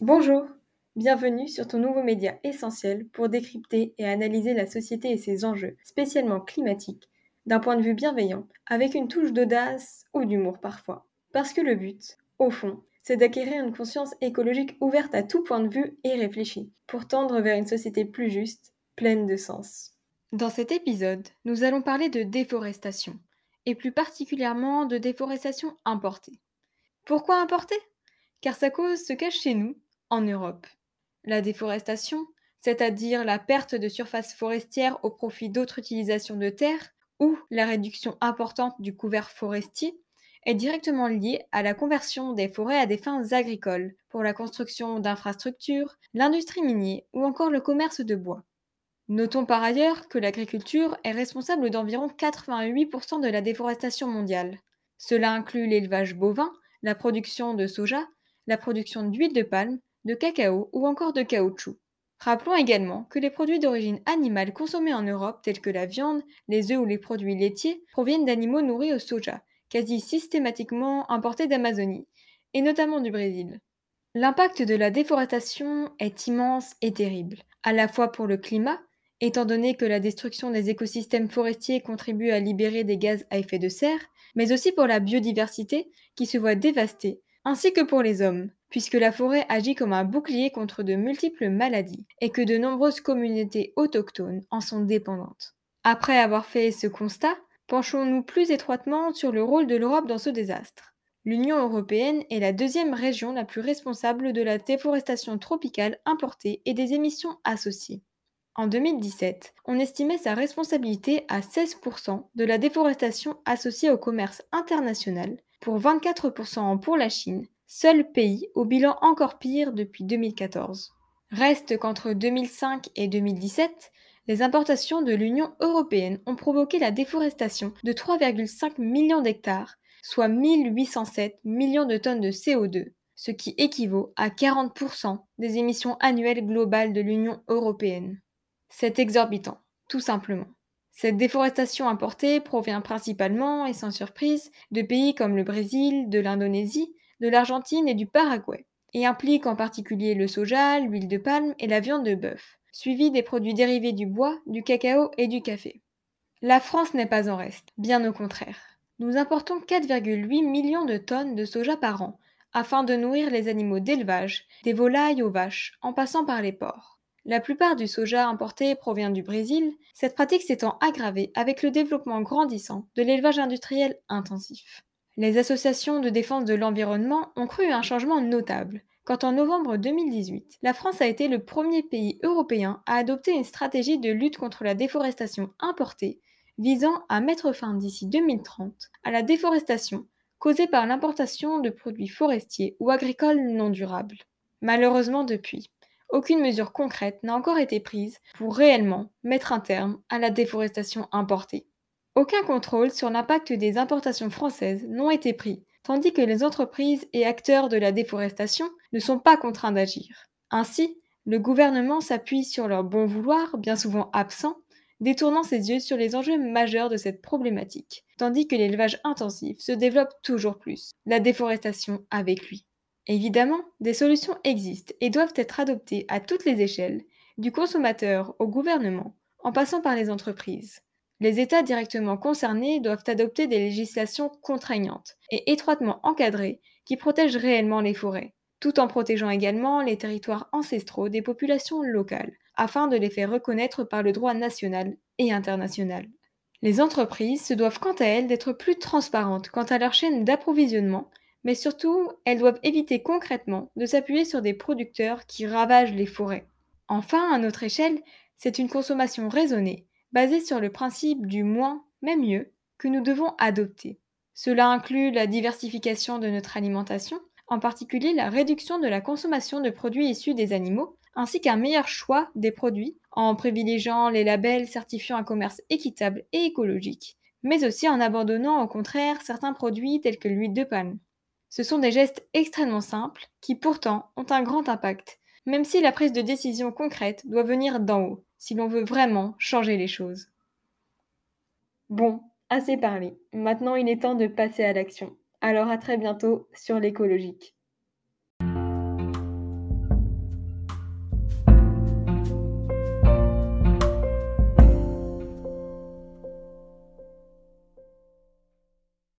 Bonjour, bienvenue sur ton nouveau média essentiel pour décrypter et analyser la société et ses enjeux, spécialement climatiques, d'un point de vue bienveillant, avec une touche d'audace ou d'humour parfois. Parce que le but, au fond, c'est d'acquérir une conscience écologique ouverte à tout point de vue et réfléchie, pour tendre vers une société plus juste, pleine de sens. Dans cet épisode, nous allons parler de déforestation, et plus particulièrement de déforestation importée. Pourquoi importée? Car sa cause se cache chez nous, en Europe. La déforestation, c'est-à-dire la perte de surface forestière au profit d'autres utilisations de terres, ou la réduction importante du couvert forestier, est directement liée à la conversion des forêts à des fins agricoles, pour la construction d'infrastructures, l'industrie minière ou encore le commerce de bois. Notons par ailleurs que l'agriculture est responsable d'environ 88% de la déforestation mondiale. Cela inclut l'élevage bovin, la production de soja, la production d'huile de palme, de cacao ou encore de caoutchouc. Rappelons également que les produits d'origine animale consommés en Europe, tels que la viande, les œufs ou les produits laitiers, proviennent d'animaux nourris au soja, quasi systématiquement importés d'Amazonie, et notamment du Brésil. L'impact de la déforestation est immense et terrible, à la fois pour le climat, étant donné que la destruction des écosystèmes forestiers contribue à libérer des gaz à effet de serre, mais aussi pour la biodiversité qui se voit dévastée, ainsi que pour les hommes, puisque la forêt agit comme un bouclier contre de multiples maladies et que de nombreuses communautés autochtones en sont dépendantes. Après avoir fait ce constat, penchons-nous plus étroitement sur le rôle de l'Europe dans ce désastre. L'Union européenne est la deuxième région la plus responsable de la déforestation tropicale importée et des émissions associées. En 2017, on estimait sa responsabilité à 16% de la déforestation associée au commerce international, pour 24% pour la Chine seul pays au bilan encore pire depuis 2014. Reste qu'entre 2005 et 2017, les importations de l'Union européenne ont provoqué la déforestation de 3,5 millions d'hectares, soit 1807 millions de tonnes de CO2, ce qui équivaut à 40% des émissions annuelles globales de l'Union européenne. C'est exorbitant, tout simplement. Cette déforestation importée provient principalement, et sans surprise, de pays comme le Brésil, de l'Indonésie, de l'Argentine et du Paraguay, et implique en particulier le soja, l'huile de palme et la viande de bœuf, suivi des produits dérivés du bois, du cacao et du café. La France n'est pas en reste, bien au contraire. Nous importons 4,8 millions de tonnes de soja par an, afin de nourrir les animaux d'élevage, des volailles aux vaches, en passant par les ports. La plupart du soja importé provient du Brésil, cette pratique s'étant aggravée avec le développement grandissant de l'élevage industriel intensif. Les associations de défense de l'environnement ont cru un changement notable quand en novembre 2018, la France a été le premier pays européen à adopter une stratégie de lutte contre la déforestation importée visant à mettre fin d'ici 2030 à la déforestation causée par l'importation de produits forestiers ou agricoles non durables. Malheureusement depuis, aucune mesure concrète n'a encore été prise pour réellement mettre un terme à la déforestation importée. Aucun contrôle sur l'impact des importations françaises n'ont été pris, tandis que les entreprises et acteurs de la déforestation ne sont pas contraints d'agir. Ainsi, le gouvernement s'appuie sur leur bon vouloir, bien souvent absent, détournant ses yeux sur les enjeux majeurs de cette problématique, tandis que l'élevage intensif se développe toujours plus, la déforestation avec lui. Évidemment, des solutions existent et doivent être adoptées à toutes les échelles, du consommateur au gouvernement, en passant par les entreprises. Les États directement concernés doivent adopter des législations contraignantes et étroitement encadrées qui protègent réellement les forêts, tout en protégeant également les territoires ancestraux des populations locales, afin de les faire reconnaître par le droit national et international. Les entreprises se doivent quant à elles d'être plus transparentes quant à leur chaîne d'approvisionnement, mais surtout, elles doivent éviter concrètement de s'appuyer sur des producteurs qui ravagent les forêts. Enfin, à notre échelle, c'est une consommation raisonnée basé sur le principe du moins mais mieux que nous devons adopter. Cela inclut la diversification de notre alimentation, en particulier la réduction de la consommation de produits issus des animaux, ainsi qu'un meilleur choix des produits en privilégiant les labels certifiant un commerce équitable et écologique, mais aussi en abandonnant au contraire certains produits tels que l'huile de palme. Ce sont des gestes extrêmement simples qui pourtant ont un grand impact, même si la prise de décision concrète doit venir d'en haut, si l'on veut vraiment changer les choses. Bon, assez parlé. Maintenant il est temps de passer à l'action. Alors à très bientôt sur l'écologique.